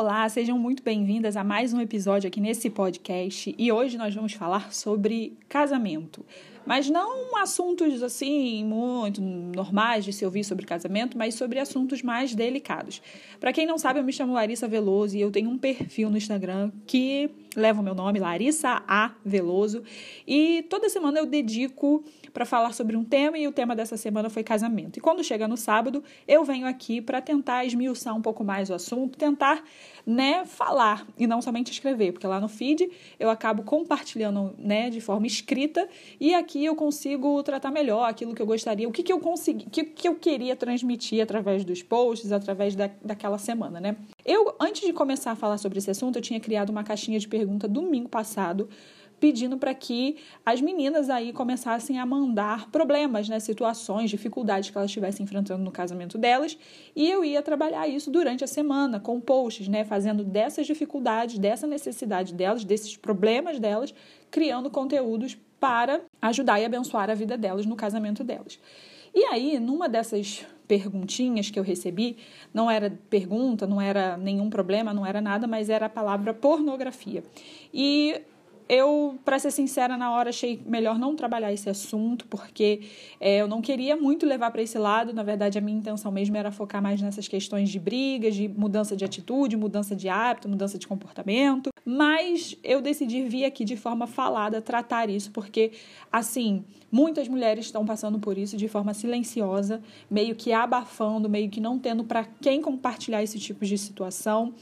Olá, sejam muito bem-vindas a mais um episódio aqui nesse podcast e hoje nós vamos falar sobre casamento. Mas não assuntos assim muito normais de se ouvir sobre casamento, mas sobre assuntos mais delicados. Para quem não sabe, eu me chamo Larissa Veloso e eu tenho um perfil no Instagram que leva o meu nome, Larissa A Veloso, e toda semana eu dedico para falar sobre um tema e o tema dessa semana foi casamento. E quando chega no sábado, eu venho aqui para tentar esmiuçar um pouco mais o assunto, tentar, né, falar e não somente escrever, porque lá no feed eu acabo compartilhando, né, de forma escrita e aqui eu consigo tratar melhor aquilo que eu gostaria, o que, que eu consegui, o que, que eu queria transmitir através dos posts, através da, daquela semana, né? Eu, antes de começar a falar sobre esse assunto, eu tinha criado uma caixinha de pergunta domingo passado pedindo para que as meninas aí começassem a mandar problemas, né, situações, dificuldades que elas estivessem enfrentando no casamento delas, e eu ia trabalhar isso durante a semana com posts, né, fazendo dessas dificuldades, dessa necessidade delas, desses problemas delas, criando conteúdos para ajudar e abençoar a vida delas no casamento delas. E aí, numa dessas perguntinhas que eu recebi, não era pergunta, não era nenhum problema, não era nada, mas era a palavra pornografia. E eu, para ser sincera, na hora achei melhor não trabalhar esse assunto, porque é, eu não queria muito levar para esse lado. Na verdade, a minha intenção mesmo era focar mais nessas questões de brigas, de mudança de atitude, mudança de hábito, mudança de comportamento. Mas eu decidi vir aqui de forma falada tratar isso, porque, assim, muitas mulheres estão passando por isso de forma silenciosa, meio que abafando, meio que não tendo para quem compartilhar esse tipo de situação.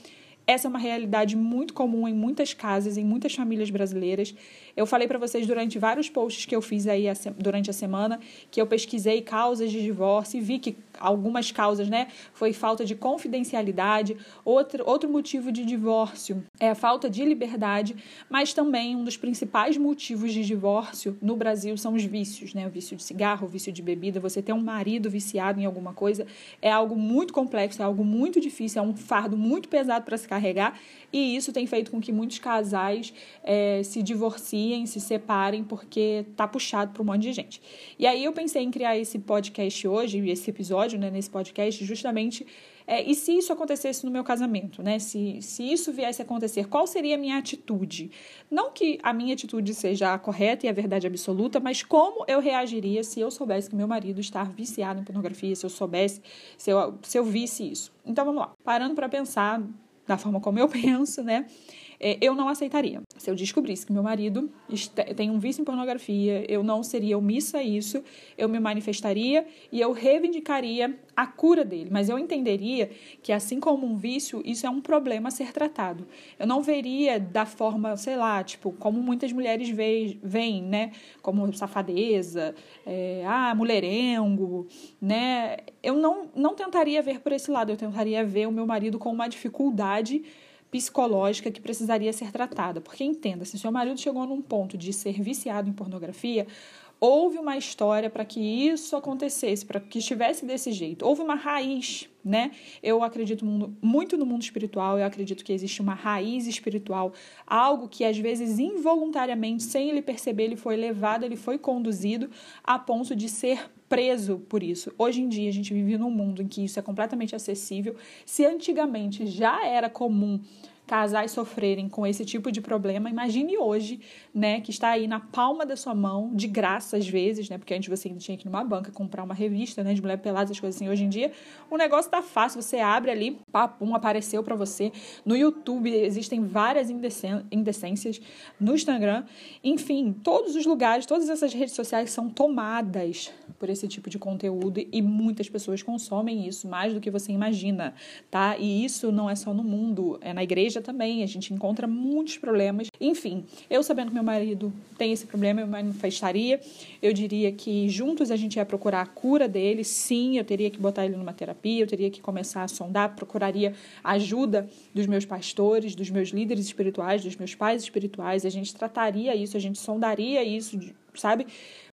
Essa é uma realidade muito comum em muitas casas, em muitas famílias brasileiras. Eu falei para vocês durante vários posts que eu fiz aí durante a semana que eu pesquisei causas de divórcio e vi que algumas causas, né, foi falta de confidencialidade, outro, outro motivo de divórcio é a falta de liberdade, mas também um dos principais motivos de divórcio no Brasil são os vícios, né, o vício de cigarro, o vício de bebida, você ter um marido viciado em alguma coisa é algo muito complexo, é algo muito difícil, é um fardo muito pesado para se carregar e isso tem feito com que muitos casais é, se divorciem, se separem, porque tá puxado para um monte de gente. E aí eu pensei em criar esse podcast hoje, esse episódio, né, nesse podcast, justamente. É, e se isso acontecesse no meu casamento, né? Se, se isso viesse a acontecer, qual seria a minha atitude? Não que a minha atitude seja a correta e a verdade absoluta, mas como eu reagiria se eu soubesse que meu marido está viciado em pornografia, se eu soubesse, se eu, se eu visse isso. Então vamos lá. Parando para pensar da forma como eu penso, né? É, eu não aceitaria. Se eu descobrisse que meu marido tem um vício em pornografia, eu não seria omissa a isso, eu me manifestaria e eu reivindicaria a cura dele. Mas eu entenderia que, assim como um vício, isso é um problema a ser tratado. Eu não veria da forma, sei lá, tipo, como muitas mulheres veem, né? Como safadeza, é, ah, mulherengo, né? Eu não, não tentaria ver por esse lado, eu tentaria ver o meu marido com uma dificuldade psicológica que precisaria ser tratada. Porque entenda, se seu marido chegou num ponto de ser viciado em pornografia, houve uma história para que isso acontecesse, para que estivesse desse jeito. Houve uma raiz, né? Eu acredito muito no mundo espiritual, eu acredito que existe uma raiz espiritual, algo que às vezes involuntariamente, sem ele perceber, ele foi levado, ele foi conduzido a ponto de ser preso por isso. Hoje em dia a gente vive num mundo em que isso é completamente acessível. Se antigamente já era comum casais sofrerem com esse tipo de problema, imagine hoje, né, que está aí na palma da sua mão, de graça às vezes, né, porque antes você tinha que ir numa banca comprar uma revista, né, de mulher pelada, essas coisas assim. Hoje em dia, o negócio tá fácil, você abre ali, papum, apareceu para você. No YouTube existem várias indecências, no Instagram, enfim, todos os lugares, todas essas redes sociais são tomadas por esse tipo de conteúdo e muitas pessoas consomem isso mais do que você imagina, tá? E isso não é só no mundo, é na igreja igreja também, a gente encontra muitos problemas. Enfim, eu sabendo que meu marido tem esse problema, eu manifestaria. Eu diria que juntos a gente ia procurar a cura dele. Sim, eu teria que botar ele numa terapia, eu teria que começar a sondar, procuraria ajuda dos meus pastores, dos meus líderes espirituais, dos meus pais espirituais. A gente trataria isso, a gente sondaria isso, sabe?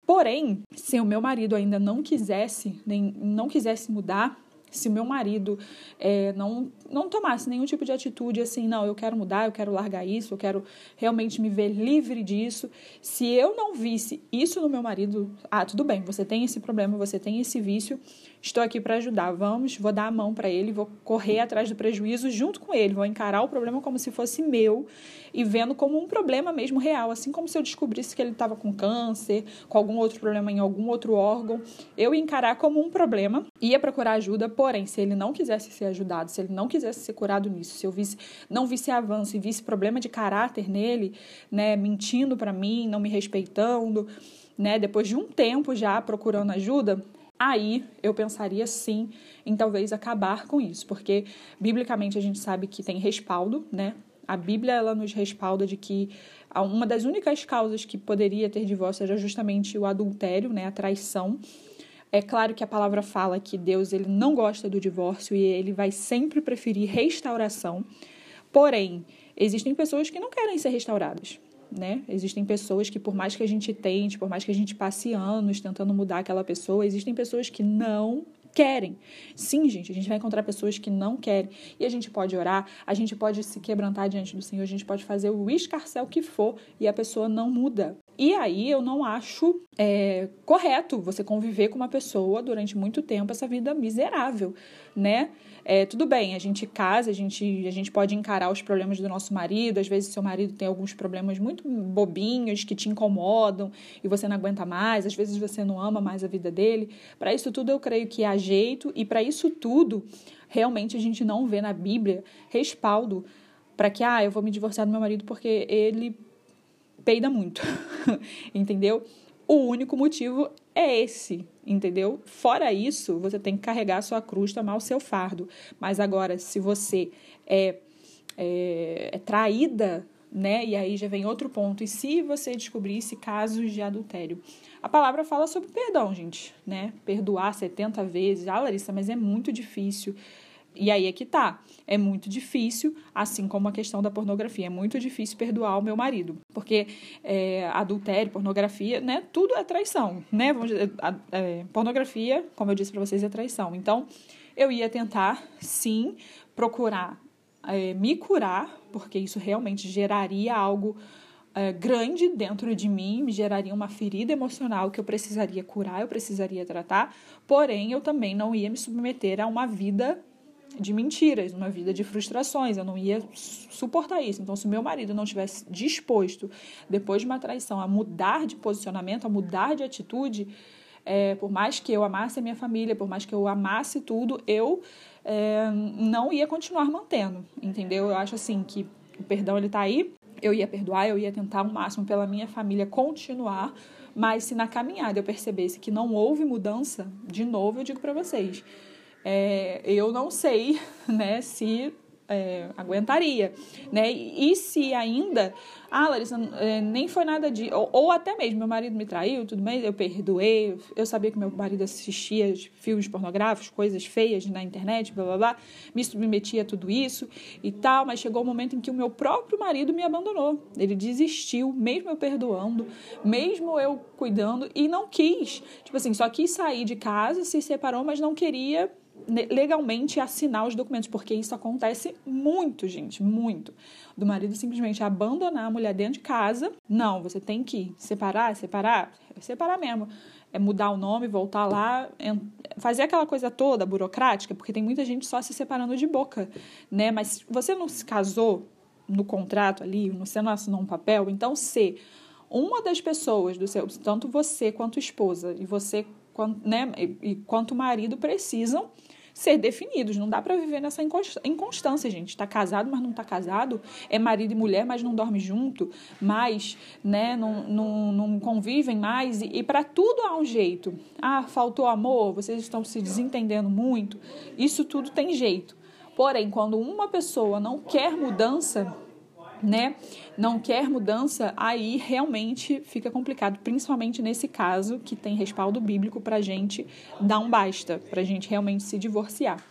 Porém, se o meu marido ainda não quisesse, nem não quisesse mudar, se meu marido é, não, não tomasse nenhum tipo de atitude assim, não, eu quero mudar, eu quero largar isso, eu quero realmente me ver livre disso, se eu não visse isso no meu marido, ah, tudo bem, você tem esse problema, você tem esse vício, estou aqui para ajudar, vamos, vou dar a mão para ele, vou correr atrás do prejuízo junto com ele, vou encarar o problema como se fosse meu e vendo como um problema mesmo real, assim como se eu descobrisse que ele estava com câncer, com algum outro problema em algum outro órgão, eu ia encarar como um problema, ia procurar ajuda, porém, se ele não quisesse ser ajudado, se ele não quisesse ser curado nisso, se eu visse, não visse avanço e visse problema de caráter nele, né, mentindo para mim, não me respeitando, né, depois de um tempo já procurando ajuda, aí eu pensaria sim em talvez acabar com isso, porque biblicamente a gente sabe que tem respaldo, né? A Bíblia ela nos respalda de que uma das únicas causas que poderia ter divórcio era justamente o adultério, né, a traição. É claro que a palavra fala que Deus ele não gosta do divórcio e ele vai sempre preferir restauração. Porém, existem pessoas que não querem ser restauradas né? Existem pessoas que, por mais que a gente tente, por mais que a gente passe anos tentando mudar aquela pessoa, existem pessoas que não querem. Sim, gente, a gente vai encontrar pessoas que não querem. E a gente pode orar, a gente pode se quebrantar diante do Senhor, a gente pode fazer o escarcel que for e a pessoa não muda. E aí eu não acho é, correto você conviver com uma pessoa durante muito tempo essa vida miserável, né? É, tudo bem, a gente casa, a gente, a gente pode encarar os problemas do nosso marido, às vezes seu marido tem alguns problemas muito bobinhos que te incomodam e você não aguenta mais, às vezes você não ama mais a vida dele. Para isso tudo eu creio que há jeito e para isso tudo realmente a gente não vê na Bíblia respaldo para que ah, eu vou me divorciar do meu marido porque ele peida muito. Entendeu? O único motivo é esse, entendeu? Fora isso, você tem que carregar a sua cruz, tomar o seu fardo. Mas agora, se você é, é, é traída, né? E aí já vem outro ponto. E se você descobrisse casos de adultério? A palavra fala sobre perdão, gente, né? Perdoar 70 vezes. Ah, Larissa, mas é muito difícil. E aí é que tá. É muito difícil, assim como a questão da pornografia. É muito difícil perdoar o meu marido. Porque é, adultério, pornografia, né? Tudo é traição, né? Vamos é, pornografia, como eu disse para vocês, é traição. Então, eu ia tentar, sim, procurar é, me curar, porque isso realmente geraria algo é, grande dentro de mim, me geraria uma ferida emocional que eu precisaria curar, eu precisaria tratar. Porém, eu também não ia me submeter a uma vida de mentiras, uma vida de frustrações. Eu não ia suportar isso. Então, se meu marido não tivesse disposto, depois de uma traição, a mudar de posicionamento, a mudar de atitude, é, por mais que eu amasse a minha família, por mais que eu amasse tudo, eu é, não ia continuar mantendo, entendeu? Eu acho assim que o perdão ele tá aí, eu ia perdoar, eu ia tentar o máximo pela minha família continuar, mas se na caminhada eu percebesse que não houve mudança, de novo eu digo para vocês, é, eu não sei né, se é, aguentaria, né? E, se ainda, ah, Larissa, é, nem foi nada de, ou, ou, até mesmo meu marido me traiu, tudo bem, eu perdoei, eu sabia que meu marido assistia filmes pornográficos, coisas feias na internet, blá blá blá, me submetia a tudo isso e tal, mas chegou o um momento em que o meu próprio marido me abandonou, ele desistiu, mesmo eu perdoando, mesmo eu cuidando e não quis, tipo assim, só quis sair de casa, se separou, mas não queria legalmente assinar os documentos, porque isso acontece muito, gente, muito. Do marido simplesmente abandonar a mulher dentro de casa. Não, você tem que separar, separar, separar mesmo. É mudar o nome, voltar lá, fazer aquela coisa toda burocrática, porque tem muita gente só se separando de boca, né? Mas você não se casou no contrato ali, você não assinou um papel, então se uma das pessoas do seu, tanto você quanto esposa e você né, e quanto marido precisam ser definidos. Não dá para viver nessa inconstância, gente. Está casado, mas não está casado. É marido e mulher, mas não dorme junto. Mas, né, não, não, não convivem mais. E, e para tudo há um jeito. Ah, faltou amor, vocês estão se desentendendo muito. Isso tudo tem jeito. Porém, quando uma pessoa não quer mudança, né, não quer mudança, aí realmente fica complicado, principalmente nesse caso que tem respaldo bíblico para gente dar um basta, para gente realmente se divorciar.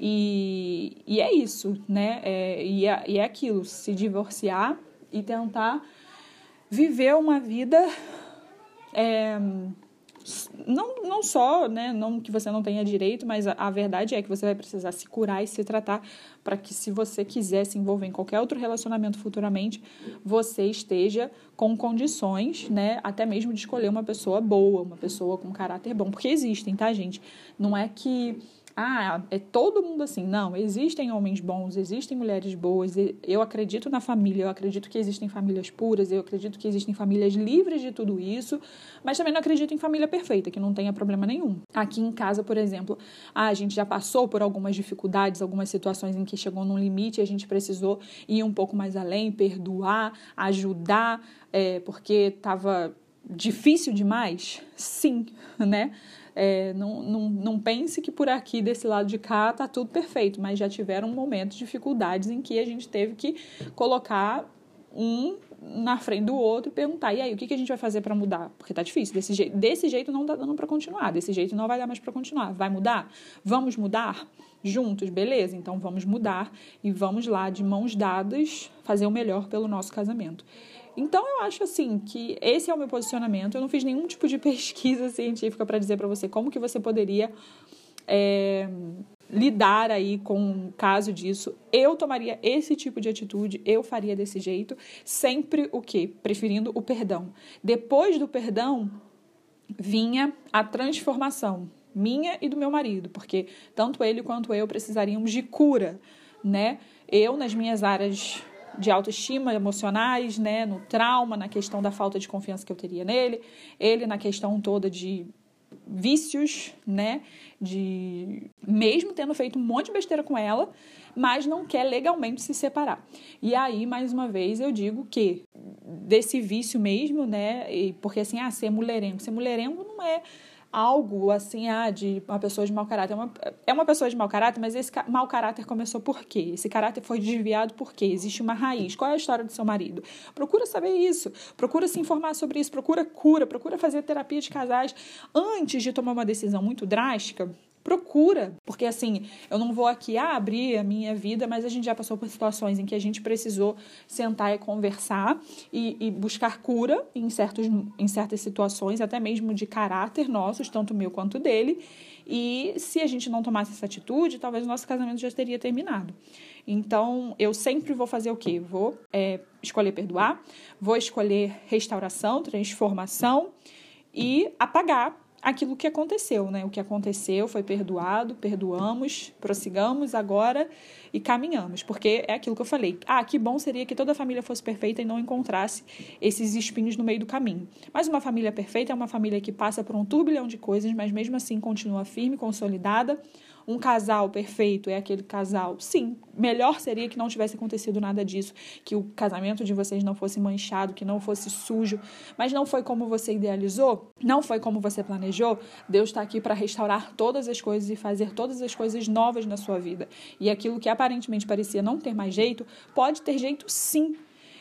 E, e é isso, né? É, e, é, e é aquilo, se divorciar e tentar viver uma vida é, não, não só, né, não que você não tenha direito, mas a, a verdade é que você vai precisar se curar e se tratar para que se você quiser se envolver em qualquer outro relacionamento futuramente, você esteja com condições, né, até mesmo de escolher uma pessoa boa, uma pessoa com caráter bom, porque existem, tá, gente? Não é que ah, é todo mundo assim. Não, existem homens bons, existem mulheres boas. Eu acredito na família, eu acredito que existem famílias puras, eu acredito que existem famílias livres de tudo isso, mas também não acredito em família perfeita, que não tenha problema nenhum. Aqui em casa, por exemplo, ah, a gente já passou por algumas dificuldades, algumas situações em que chegou num limite e a gente precisou ir um pouco mais além, perdoar, ajudar, é, porque estava difícil demais? Sim, né? É, não, não, não pense que por aqui, desse lado de cá, tá tudo perfeito, mas já tiveram momentos, dificuldades em que a gente teve que colocar um na frente do outro e perguntar, e aí, o que, que a gente vai fazer para mudar? Porque tá difícil, desse jeito, desse jeito não tá dando para continuar, desse jeito não vai dar mais para continuar. Vai mudar? Vamos mudar? Juntos, beleza? Então vamos mudar e vamos lá, de mãos dadas, fazer o melhor pelo nosso casamento. Então eu acho assim que esse é o meu posicionamento. Eu não fiz nenhum tipo de pesquisa científica para dizer para você como que você poderia é, lidar aí com um caso disso. Eu tomaria esse tipo de atitude, eu faria desse jeito, sempre o quê? Preferindo o perdão. Depois do perdão vinha a transformação minha e do meu marido, porque tanto ele quanto eu precisaríamos de cura, né? Eu nas minhas áreas de autoestima emocionais, né, no trauma, na questão da falta de confiança que eu teria nele, ele na questão toda de vícios, né, de mesmo tendo feito um monte de besteira com ela, mas não quer legalmente se separar. E aí, mais uma vez, eu digo que desse vício mesmo, né, porque assim, ah, ser mulherengo, ser mulherengo não é algo assim, ah, de uma pessoa de mau caráter. É uma, é uma pessoa de mau caráter, mas esse mau caráter começou por quê? Esse caráter foi desviado por quê? Existe uma raiz. Qual é a história do seu marido? Procura saber isso, procura se informar sobre isso, procura cura, procura fazer terapia de casais antes de tomar uma decisão muito drástica procura, porque assim, eu não vou aqui ah, abrir a minha vida, mas a gente já passou por situações em que a gente precisou sentar e conversar e, e buscar cura em, certos, em certas situações, até mesmo de caráter nossos, tanto meu quanto dele. E se a gente não tomasse essa atitude, talvez o nosso casamento já teria terminado. Então, eu sempre vou fazer o quê? Vou é, escolher perdoar, vou escolher restauração, transformação e apagar aquilo que aconteceu, né? O que aconteceu foi perdoado, perdoamos, prossigamos agora e caminhamos, porque é aquilo que eu falei. Ah, que bom seria que toda a família fosse perfeita e não encontrasse esses espinhos no meio do caminho. Mas uma família perfeita é uma família que passa por um turbilhão de coisas, mas mesmo assim continua firme, consolidada, um casal perfeito é aquele casal. Sim, melhor seria que não tivesse acontecido nada disso, que o casamento de vocês não fosse manchado, que não fosse sujo, mas não foi como você idealizou, não foi como você planejou. Deus está aqui para restaurar todas as coisas e fazer todas as coisas novas na sua vida. E aquilo que aparentemente parecia não ter mais jeito, pode ter jeito sim.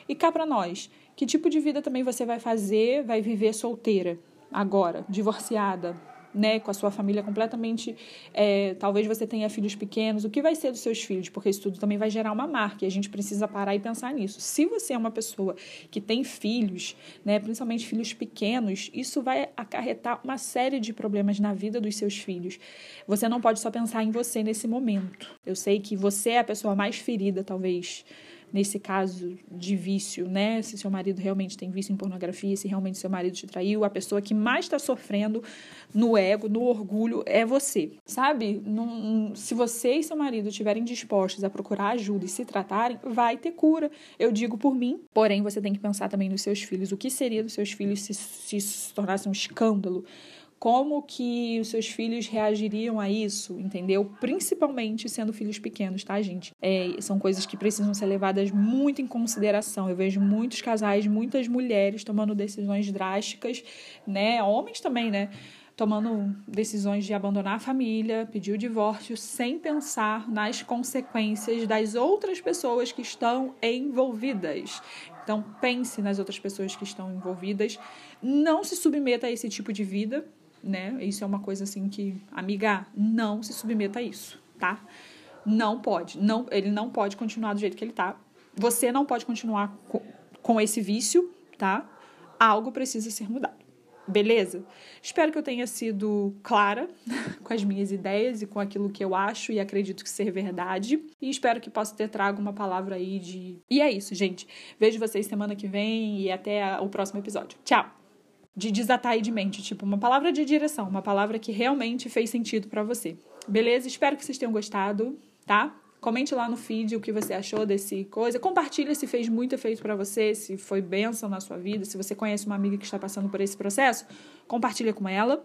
E cá para nós, que tipo de vida também você vai fazer, vai viver solteira, agora, divorciada, né, com a sua família completamente. É, talvez você tenha filhos pequenos. O que vai ser dos seus filhos? Porque isso tudo também vai gerar uma marca e a gente precisa parar e pensar nisso. Se você é uma pessoa que tem filhos, né, principalmente filhos pequenos, isso vai acarretar uma série de problemas na vida dos seus filhos. Você não pode só pensar em você nesse momento. Eu sei que você é a pessoa mais ferida, talvez nesse caso de vício, né? Se seu marido realmente tem vício em pornografia, se realmente seu marido te traiu, a pessoa que mais está sofrendo no ego, no orgulho, é você. Sabe? Num, se você e seu marido estiverem dispostos a procurar ajuda e se tratarem, vai ter cura. Eu digo por mim, porém você tem que pensar também nos seus filhos. O que seria dos seus filhos se, se tornasse um escândalo? Como que os seus filhos reagiriam a isso, entendeu? Principalmente sendo filhos pequenos, tá, gente? É, são coisas que precisam ser levadas muito em consideração. Eu vejo muitos casais, muitas mulheres tomando decisões drásticas, né? Homens também, né? tomando decisões de abandonar a família, pedir o divórcio, sem pensar nas consequências das outras pessoas que estão envolvidas. Então, pense nas outras pessoas que estão envolvidas. Não se submeta a esse tipo de vida, né? Isso é uma coisa assim que, amiga, não se submeta a isso, tá? Não pode, não, ele não pode continuar do jeito que ele tá. Você não pode continuar com, esse vício, tá? Algo precisa ser mudado. Beleza? Espero que eu tenha sido clara com as minhas ideias e com aquilo que eu acho e acredito que ser verdade. E espero que possa ter trago uma palavra aí de. E é isso, gente. Vejo vocês semana que vem e até o próximo episódio. Tchau! De desatar aí de mente, tipo, uma palavra de direção, uma palavra que realmente fez sentido para você. Beleza? Espero que vocês tenham gostado, tá? Comente lá no feed o que você achou desse coisa. Compartilha se fez muito efeito para você, se foi benção na sua vida, se você conhece uma amiga que está passando por esse processo, compartilha com ela.